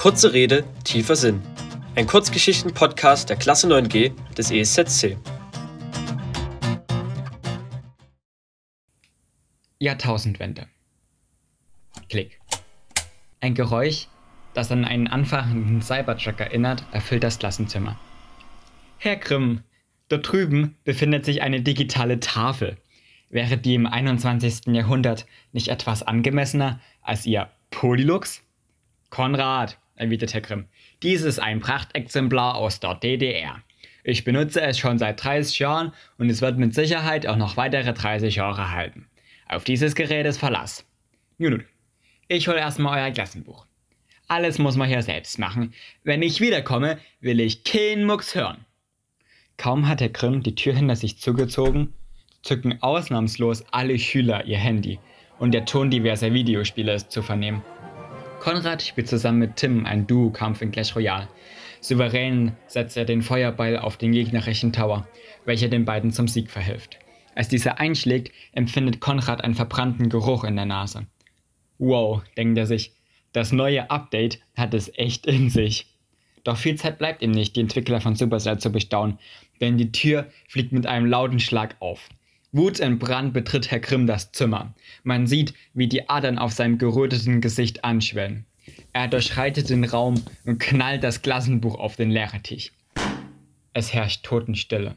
Kurze Rede, tiefer Sinn. Ein Kurzgeschichten-Podcast der Klasse 9G des ESZC. Jahrtausendwende. Klick. Ein Geräusch, das an einen anfachenden Cybertruck erinnert, erfüllt das Klassenzimmer. Herr Grimm, dort drüben befindet sich eine digitale Tafel. Wäre die im 21. Jahrhundert nicht etwas angemessener als Ihr Polylux? Konrad, erwidert Herr Grimm, dies ist ein Prachtexemplar aus der DDR. Ich benutze es schon seit 30 Jahren und es wird mit Sicherheit auch noch weitere 30 Jahre halten. Auf dieses Gerät ist Verlass. Nun, ich hole erstmal euer Klassenbuch. Alles muss man hier selbst machen. Wenn ich wiederkomme, will ich keinen Mucks hören. Kaum hat Herr Grimm die Tür hinter sich zugezogen, zücken ausnahmslos alle Schüler ihr Handy und der Ton diverser Videospiele ist zu vernehmen. Konrad spielt zusammen mit Tim einen Duo-Kampf in Clash Royale. Souverän setzt er den Feuerball auf den gegnerischen Tower, welcher den beiden zum Sieg verhilft. Als dieser einschlägt, empfindet Konrad einen verbrannten Geruch in der Nase. Wow, denkt er sich, das neue Update hat es echt in sich. Doch viel Zeit bleibt ihm nicht, die Entwickler von Supercell zu bestaunen, denn die Tür fliegt mit einem lauten Schlag auf. Wutentbrannt betritt Herr Grimm das Zimmer. Man sieht, wie die Adern auf seinem geröteten Gesicht anschwellen. Er durchschreitet den Raum und knallt das Klassenbuch auf den Lehrertisch. Es herrscht Totenstille.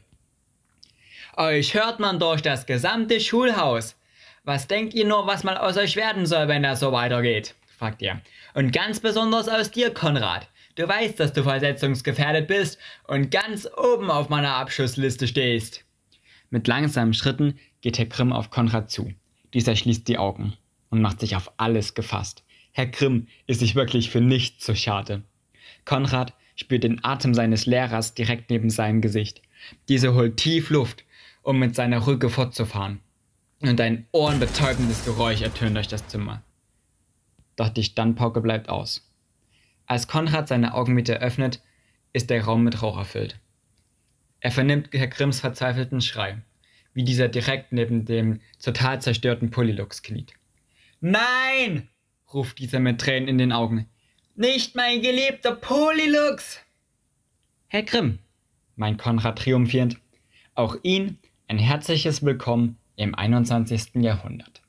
Euch hört man durch das gesamte Schulhaus. Was denkt ihr nur, was mal aus euch werden soll, wenn das so weitergeht? fragt er. Und ganz besonders aus dir, Konrad. Du weißt, dass du versetzungsgefährdet bist und ganz oben auf meiner Abschussliste stehst. Mit langsamen Schritten geht Herr Grimm auf Konrad zu. Dieser schließt die Augen und macht sich auf alles gefasst. Herr Grimm ist sich wirklich für nichts zu schade. Konrad spürt den Atem seines Lehrers direkt neben seinem Gesicht. Dieser holt tief Luft, um mit seiner Rücke fortzufahren. Und ein ohrenbetäubendes Geräusch ertönt durch das Zimmer. Doch die Standpauke bleibt aus. Als Konrad seine Augen öffnet, ist der Raum mit Rauch erfüllt. Er vernimmt Herr Grimms verzweifelten Schrei, wie dieser direkt neben dem total zerstörten Polylux kniet. Nein! ruft dieser mit Tränen in den Augen. Nicht mein geliebter Polylux! Herr Grimm, meint Konrad triumphierend, auch ihn ein herzliches Willkommen im 21. Jahrhundert.